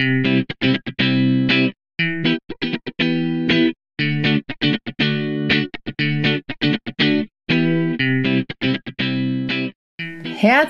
Thank you.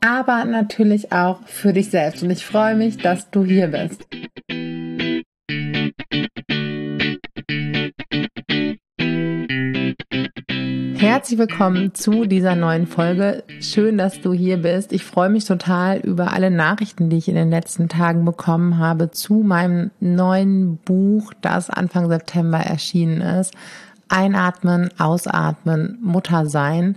aber natürlich auch für dich selbst. Und ich freue mich, dass du hier bist. Herzlich willkommen zu dieser neuen Folge. Schön, dass du hier bist. Ich freue mich total über alle Nachrichten, die ich in den letzten Tagen bekommen habe zu meinem neuen Buch, das Anfang September erschienen ist. Einatmen, ausatmen, Mutter sein.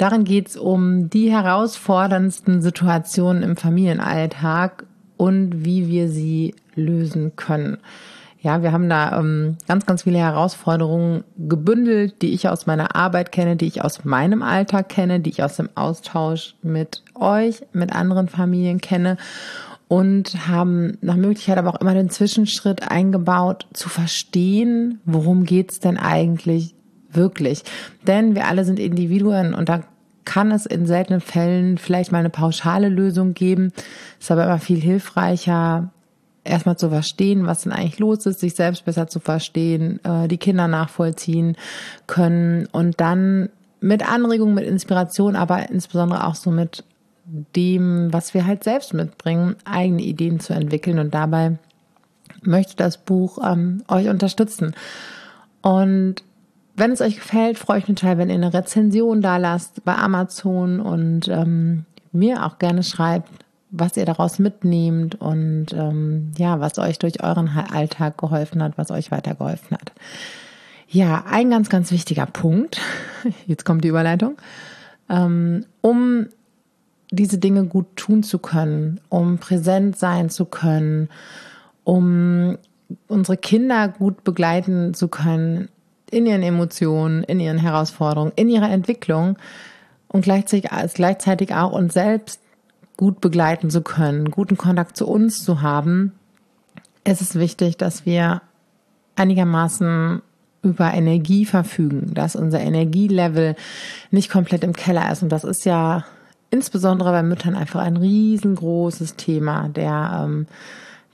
Darin geht es um die herausforderndsten Situationen im Familienalltag und wie wir sie lösen können. Ja, wir haben da ähm, ganz, ganz viele Herausforderungen gebündelt, die ich aus meiner Arbeit kenne, die ich aus meinem Alltag kenne, die ich aus dem Austausch mit euch, mit anderen Familien kenne und haben nach Möglichkeit aber auch immer den Zwischenschritt eingebaut, zu verstehen, worum geht's denn eigentlich wirklich. Denn wir alle sind Individuen und da kann es in seltenen Fällen vielleicht mal eine pauschale Lösung geben. Ist aber immer viel hilfreicher, erstmal zu verstehen, was denn eigentlich los ist, sich selbst besser zu verstehen, äh, die Kinder nachvollziehen können und dann mit Anregung, mit Inspiration, aber insbesondere auch so mit dem, was wir halt selbst mitbringen, eigene Ideen zu entwickeln und dabei möchte das Buch ähm, euch unterstützen. Und wenn es euch gefällt, freue ich mich total, wenn ihr eine Rezension da lasst bei Amazon und ähm, mir auch gerne schreibt, was ihr daraus mitnehmt und ähm, ja, was euch durch euren Alltag geholfen hat, was euch weitergeholfen hat. Ja, ein ganz, ganz wichtiger Punkt, jetzt kommt die Überleitung, ähm, um diese Dinge gut tun zu können, um präsent sein zu können, um unsere Kinder gut begleiten zu können, in ihren Emotionen, in ihren Herausforderungen, in ihrer Entwicklung und gleichzeitig, gleichzeitig auch uns selbst gut begleiten zu können, guten Kontakt zu uns zu haben, ist es wichtig, dass wir einigermaßen über Energie verfügen, dass unser Energielevel nicht komplett im Keller ist. Und das ist ja insbesondere bei Müttern einfach ein riesengroßes Thema, der, ähm,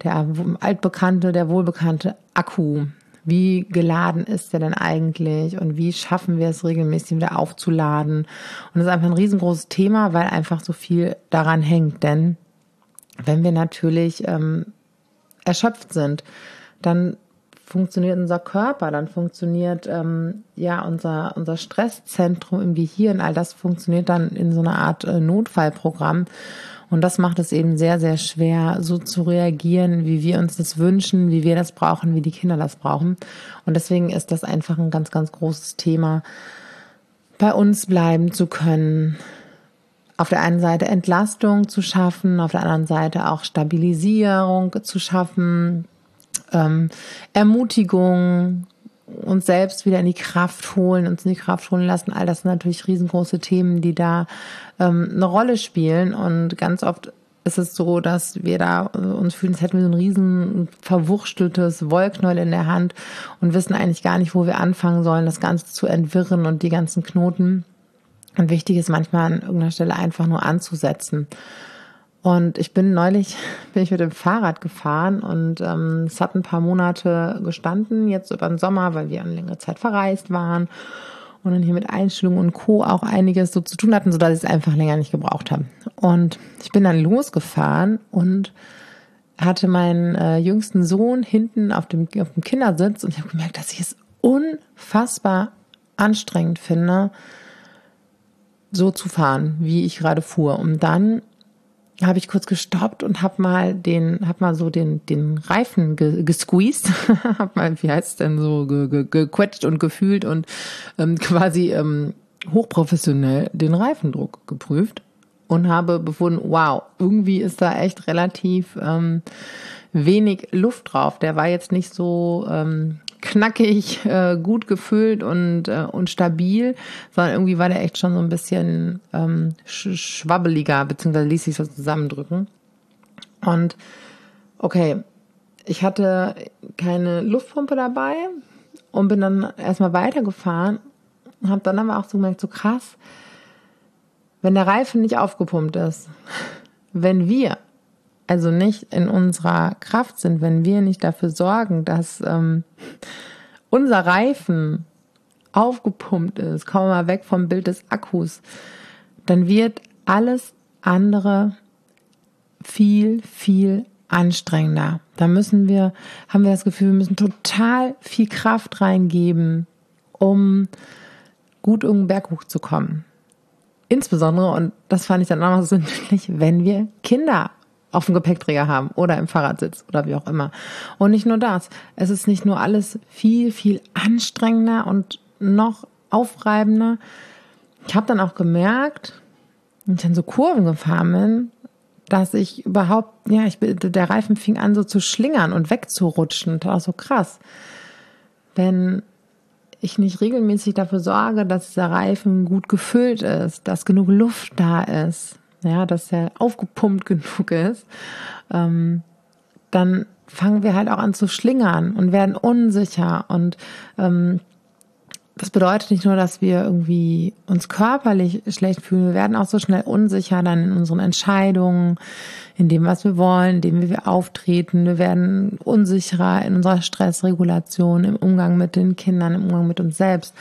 der altbekannte, der wohlbekannte Akku, wie geladen ist der denn eigentlich und wie schaffen wir es regelmäßig wieder aufzuladen. Und das ist einfach ein riesengroßes Thema, weil einfach so viel daran hängt. Denn wenn wir natürlich ähm, erschöpft sind, dann funktioniert unser Körper, dann funktioniert ähm, ja unser unser Stresszentrum im Gehirn, all das funktioniert dann in so einer Art äh, Notfallprogramm und das macht es eben sehr, sehr schwer, so zu reagieren, wie wir uns das wünschen, wie wir das brauchen, wie die Kinder das brauchen. Und deswegen ist das einfach ein ganz, ganz großes Thema, bei uns bleiben zu können. Auf der einen Seite Entlastung zu schaffen, auf der anderen Seite auch Stabilisierung zu schaffen, ähm, Ermutigung, uns selbst wieder in die Kraft holen, uns in die Kraft holen lassen. All das sind natürlich riesengroße Themen, die da ähm, eine Rolle spielen. Und ganz oft ist es so, dass wir da äh, uns fühlen, als hätten wir so ein riesen verwurschteltes Wollknäuel in der Hand und wissen eigentlich gar nicht, wo wir anfangen sollen, das Ganze zu entwirren und die ganzen Knoten. Und wichtig ist manchmal an irgendeiner Stelle einfach nur anzusetzen. Und ich bin neulich, bin ich mit dem Fahrrad gefahren und ähm, es hat ein paar Monate gestanden, jetzt über den Sommer, weil wir eine längere Zeit verreist waren und dann hier mit Einstellungen und Co. auch einiges so zu tun hatten, sodass ich es einfach länger nicht gebraucht habe. Und ich bin dann losgefahren und hatte meinen äh, jüngsten Sohn hinten auf dem, auf dem Kindersitz und ich habe gemerkt, dass ich es unfassbar anstrengend finde, so zu fahren, wie ich gerade fuhr. Und dann habe ich kurz gestoppt und habe mal den, habe mal so den den Reifen ge, gesqueezed, habe mal, wie heißt denn so, ge, ge, gequetscht und gefühlt und ähm, quasi ähm, hochprofessionell den Reifendruck geprüft und habe befunden, wow, irgendwie ist da echt relativ ähm, wenig Luft drauf. Der war jetzt nicht so ähm, knackig, äh, gut gefüllt und, äh, und stabil, sondern irgendwie war der echt schon so ein bisschen ähm, sch schwabbeliger, beziehungsweise ließ sich so zusammendrücken. Und okay, ich hatte keine Luftpumpe dabei und bin dann erstmal weitergefahren und habe dann aber auch so gemerkt, so krass, wenn der Reifen nicht aufgepumpt ist, wenn wir also nicht in unserer Kraft sind, wenn wir nicht dafür sorgen, dass ähm, unser Reifen aufgepumpt ist, kommen wir mal weg vom Bild des Akkus, dann wird alles andere viel, viel anstrengender. Da müssen wir, haben wir das Gefühl, wir müssen total viel Kraft reingeben, um gut irgendeinen Berg hochzukommen. Insbesondere, und das fand ich dann auch noch so sündlich, wenn wir Kinder auf dem Gepäckträger haben oder im Fahrradsitz oder wie auch immer. Und nicht nur das. Es ist nicht nur alles viel, viel anstrengender und noch aufreibender. Ich habe dann auch gemerkt, wenn ich dann so Kurven gefahren bin, dass ich überhaupt, ja, ich, der Reifen fing an so zu schlingern und wegzurutschen. Das war so krass. Wenn ich nicht regelmäßig dafür sorge, dass der Reifen gut gefüllt ist, dass genug Luft da ist, ja, dass er aufgepumpt genug ist, ähm, dann fangen wir halt auch an zu schlingern und werden unsicher und ähm, das bedeutet nicht nur, dass wir irgendwie uns körperlich schlecht fühlen, wir werden auch so schnell unsicher dann in unseren Entscheidungen, in dem, was wir wollen, in dem, wie wir auftreten. Wir werden unsicherer in unserer Stressregulation, im Umgang mit den Kindern, im Umgang mit uns selbst.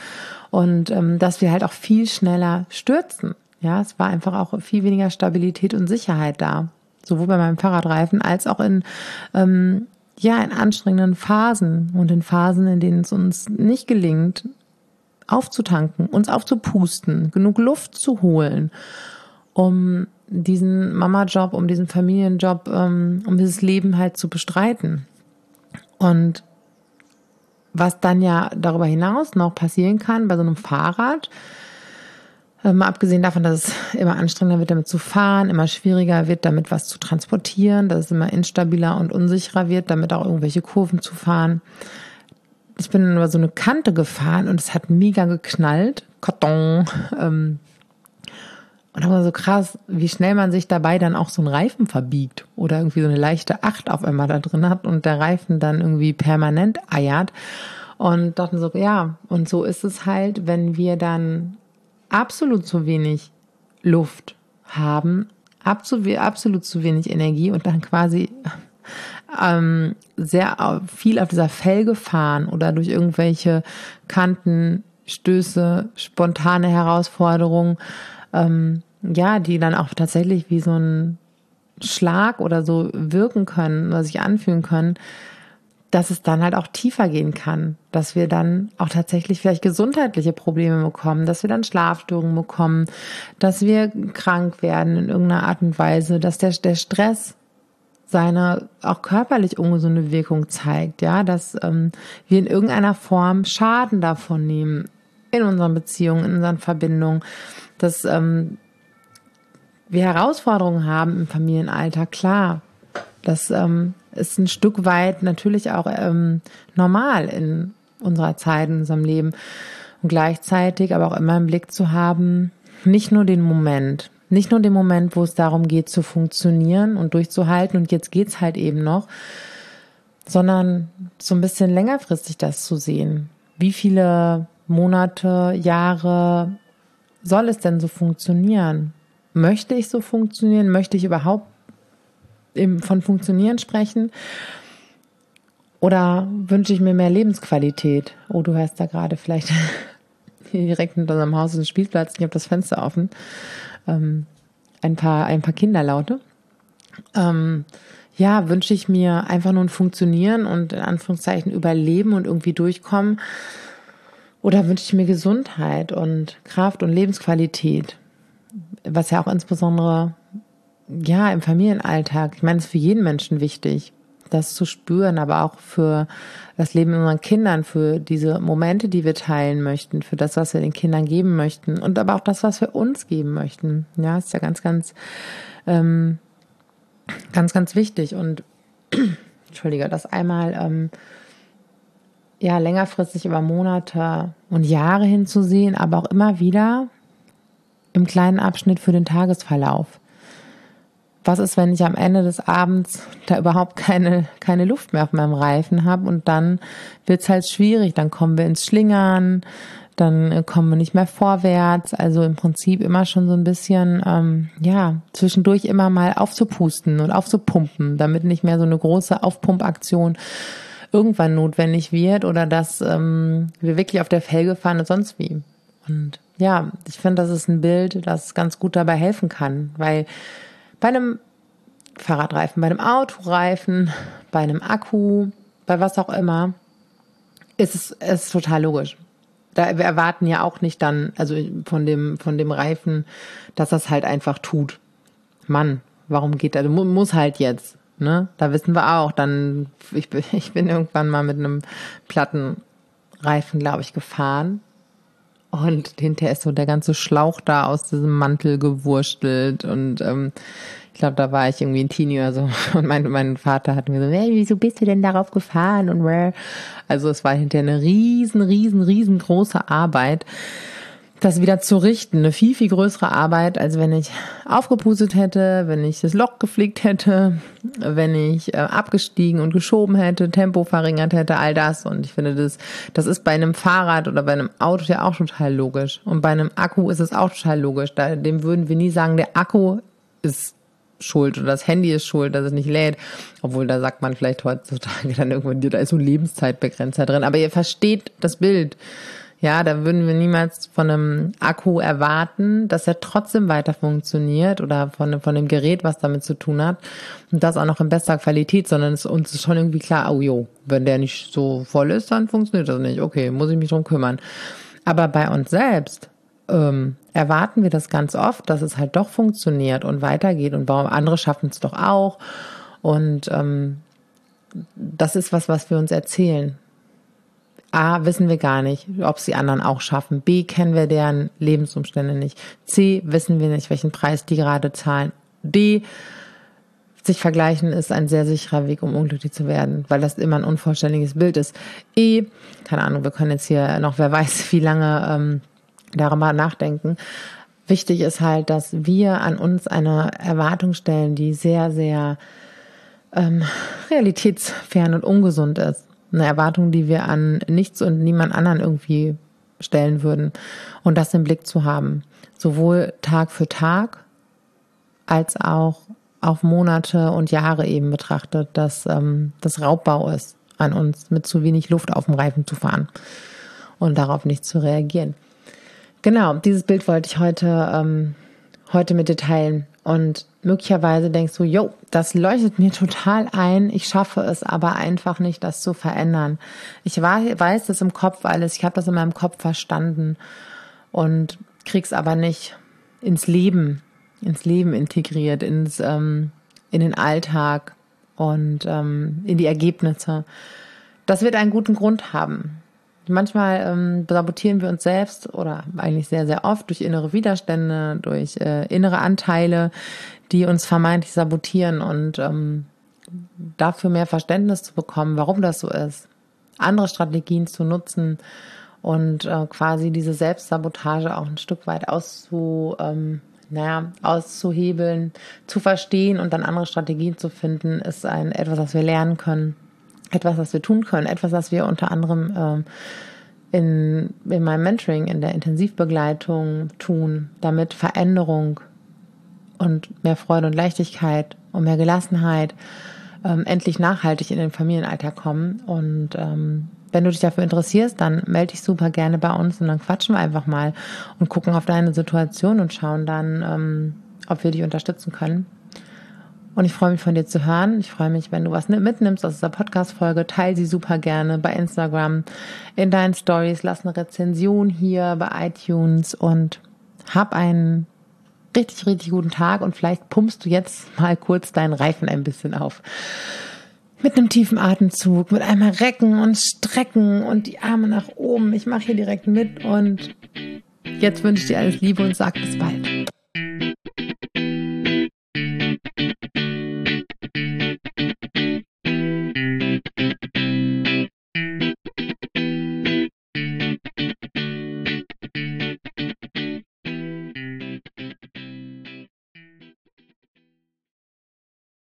Und ähm, dass wir halt auch viel schneller stürzen. Ja, es war einfach auch viel weniger Stabilität und Sicherheit da. Sowohl bei meinem Fahrradreifen als auch in ähm, ja, in anstrengenden Phasen und in Phasen, in denen es uns nicht gelingt, aufzutanken, uns aufzupusten, genug Luft zu holen, um diesen Mama-Job, um diesen Familienjob, ähm, um dieses Leben halt zu bestreiten. Und was dann ja darüber hinaus noch passieren kann bei so einem Fahrrad, Mal abgesehen davon, dass es immer anstrengender wird, damit zu fahren, immer schwieriger wird, damit was zu transportieren, dass es immer instabiler und unsicherer wird, damit auch irgendwelche Kurven zu fahren, ich bin über so eine Kante gefahren und es hat mega geknallt. Karton. Ähm, und war so krass, wie schnell man sich dabei dann auch so einen Reifen verbiegt oder irgendwie so eine leichte Acht auf einmal da drin hat und der Reifen dann irgendwie permanent eiert. Und dachten so, ja, und so ist es halt, wenn wir dann absolut zu wenig Luft haben, absolut zu wenig Energie und dann quasi ähm, sehr viel auf dieser Felge fahren oder durch irgendwelche Kanten, Stöße, spontane Herausforderungen, ähm, ja, die dann auch tatsächlich wie so ein Schlag oder so wirken können oder sich anfühlen können, dass es dann halt auch tiefer gehen kann, dass wir dann auch tatsächlich vielleicht gesundheitliche Probleme bekommen, dass wir dann Schlafstörungen bekommen, dass wir krank werden in irgendeiner Art und Weise, dass der, der Stress seine auch körperlich ungesunde Wirkung zeigt, ja, dass ähm, wir in irgendeiner Form Schaden davon nehmen in unseren Beziehungen, in unseren Verbindungen, dass ähm, wir Herausforderungen haben im Familienalter, klar. Das ähm, ist ein Stück weit natürlich auch ähm, normal in unserer Zeit, in unserem Leben. Und gleichzeitig aber auch immer im Blick zu haben, nicht nur den Moment, nicht nur den Moment, wo es darum geht zu funktionieren und durchzuhalten und jetzt geht's halt eben noch, sondern so ein bisschen längerfristig das zu sehen. Wie viele Monate, Jahre soll es denn so funktionieren? Möchte ich so funktionieren? Möchte ich überhaupt von funktionieren sprechen? Oder wünsche ich mir mehr Lebensqualität? Oh, du hörst da gerade vielleicht direkt hinter unserem Haus ist ein Spielplatz. Ich habe das Fenster offen ähm, ein, paar, ein paar Kinderlaute. Ähm, ja, wünsche ich mir einfach nur ein Funktionieren und in Anführungszeichen überleben und irgendwie durchkommen. Oder wünsche ich mir Gesundheit und Kraft und Lebensqualität, was ja auch insbesondere ja im Familienalltag, ich meine, es ist für jeden Menschen wichtig das zu spüren, aber auch für das Leben unserer Kindern, für diese Momente, die wir teilen möchten, für das, was wir den Kindern geben möchten und aber auch das, was wir uns geben möchten. Ja, ist ja ganz, ganz, ähm, ganz, ganz wichtig. Und Entschuldige, das einmal ähm, ja längerfristig über Monate und Jahre hinzusehen, aber auch immer wieder im kleinen Abschnitt für den Tagesverlauf. Was ist, wenn ich am Ende des Abends da überhaupt keine, keine Luft mehr auf meinem Reifen habe und dann wird's halt schwierig, dann kommen wir ins Schlingern, dann äh, kommen wir nicht mehr vorwärts. Also im Prinzip immer schon so ein bisschen, ähm, ja, zwischendurch immer mal aufzupusten und aufzupumpen, damit nicht mehr so eine große Aufpumpaktion irgendwann notwendig wird oder dass ähm, wir wirklich auf der Felge fahren und sonst wie. Und ja, ich finde, das ist ein Bild, das ganz gut dabei helfen kann, weil bei einem Fahrradreifen, bei einem Autoreifen, bei einem Akku, bei was auch immer, ist es ist total logisch. Da, wir erwarten ja auch nicht dann, also von dem, von dem Reifen, dass das halt einfach tut. Mann, warum geht das? Muss halt jetzt. Ne? Da wissen wir auch, dann, ich bin, ich bin irgendwann mal mit einem Plattenreifen, glaube ich, gefahren. Und hinterher ist so der ganze Schlauch da aus diesem Mantel gewurstelt. Und ähm, ich glaube, da war ich irgendwie ein Teenie oder so. Und mein, mein Vater hat mir so, hey, wieso bist du denn darauf gefahren? Und where? Also es war hinterher eine riesen, riesen, riesengroße Arbeit das wieder zu richten. Eine viel, viel größere Arbeit, als wenn ich aufgepustet hätte, wenn ich das Loch geflickt hätte, wenn ich äh, abgestiegen und geschoben hätte, Tempo verringert hätte, all das. Und ich finde, das, das ist bei einem Fahrrad oder bei einem Auto ja auch total logisch. Und bei einem Akku ist es auch total logisch. Da, dem würden wir nie sagen, der Akku ist schuld oder das Handy ist schuld, dass es nicht lädt. Obwohl, da sagt man vielleicht heutzutage dann irgendwann, da ist so ein Lebenszeitbegrenzer drin. Aber ihr versteht das Bild. Ja, da würden wir niemals von einem Akku erwarten, dass er trotzdem weiter funktioniert oder von, von dem Gerät, was damit zu tun hat. Und das auch noch in bester Qualität, sondern es, uns ist schon irgendwie klar, oh jo, wenn der nicht so voll ist, dann funktioniert das nicht. Okay, muss ich mich drum kümmern. Aber bei uns selbst ähm, erwarten wir das ganz oft, dass es halt doch funktioniert und weitergeht und andere schaffen es doch auch. Und ähm, das ist was, was wir uns erzählen. A, wissen wir gar nicht, ob es die anderen auch schaffen. B, kennen wir deren Lebensumstände nicht. C, wissen wir nicht, welchen Preis die gerade zahlen. D, sich vergleichen ist ein sehr sicherer Weg, um unglücklich zu werden, weil das immer ein unvollständiges Bild ist. E, keine Ahnung, wir können jetzt hier noch, wer weiß, wie lange ähm, darüber nachdenken. Wichtig ist halt, dass wir an uns eine Erwartung stellen, die sehr, sehr ähm, realitätsfern und ungesund ist eine Erwartung, die wir an nichts und niemand anderen irgendwie stellen würden. Und das im Blick zu haben. Sowohl Tag für Tag als auch auf Monate und Jahre eben betrachtet, dass ähm, das Raubbau ist an uns, mit zu wenig Luft auf dem Reifen zu fahren und darauf nicht zu reagieren. Genau, dieses Bild wollte ich heute, ähm, heute mit dir teilen. Und möglicherweise denkst du, jo, das leuchtet mir total ein, ich schaffe es aber einfach nicht, das zu verändern. Ich weiß das im Kopf alles, ich habe das in meinem Kopf verstanden und krieg's aber nicht ins Leben, ins Leben integriert, ins, ähm, in den Alltag und ähm, in die Ergebnisse. Das wird einen guten Grund haben. Manchmal ähm, sabotieren wir uns selbst oder eigentlich sehr, sehr oft durch innere Widerstände, durch äh, innere Anteile, die uns vermeintlich sabotieren und ähm, dafür mehr Verständnis zu bekommen, warum das so ist, andere Strategien zu nutzen und äh, quasi diese Selbstsabotage auch ein Stück weit auszu, ähm, naja, auszuhebeln, zu verstehen und dann andere Strategien zu finden, ist ein etwas, was wir lernen können etwas, was wir tun können, etwas, was wir unter anderem ähm, in, in meinem Mentoring, in der Intensivbegleitung tun, damit Veränderung und mehr Freude und Leichtigkeit und mehr Gelassenheit ähm, endlich nachhaltig in den Familienalltag kommen. Und ähm, wenn du dich dafür interessierst, dann melde dich super gerne bei uns und dann quatschen wir einfach mal und gucken auf deine Situation und schauen dann, ähm, ob wir dich unterstützen können. Und ich freue mich von dir zu hören. Ich freue mich, wenn du was mitnimmst aus dieser Podcast-Folge. Teil sie super gerne bei Instagram, in deinen Stories. Lass eine Rezension hier bei iTunes und hab einen richtig, richtig guten Tag und vielleicht pumpst du jetzt mal kurz deinen Reifen ein bisschen auf. Mit einem tiefen Atemzug, mit einmal recken und strecken und die Arme nach oben. Ich mache hier direkt mit und jetzt wünsche ich dir alles Liebe und sag bis bald.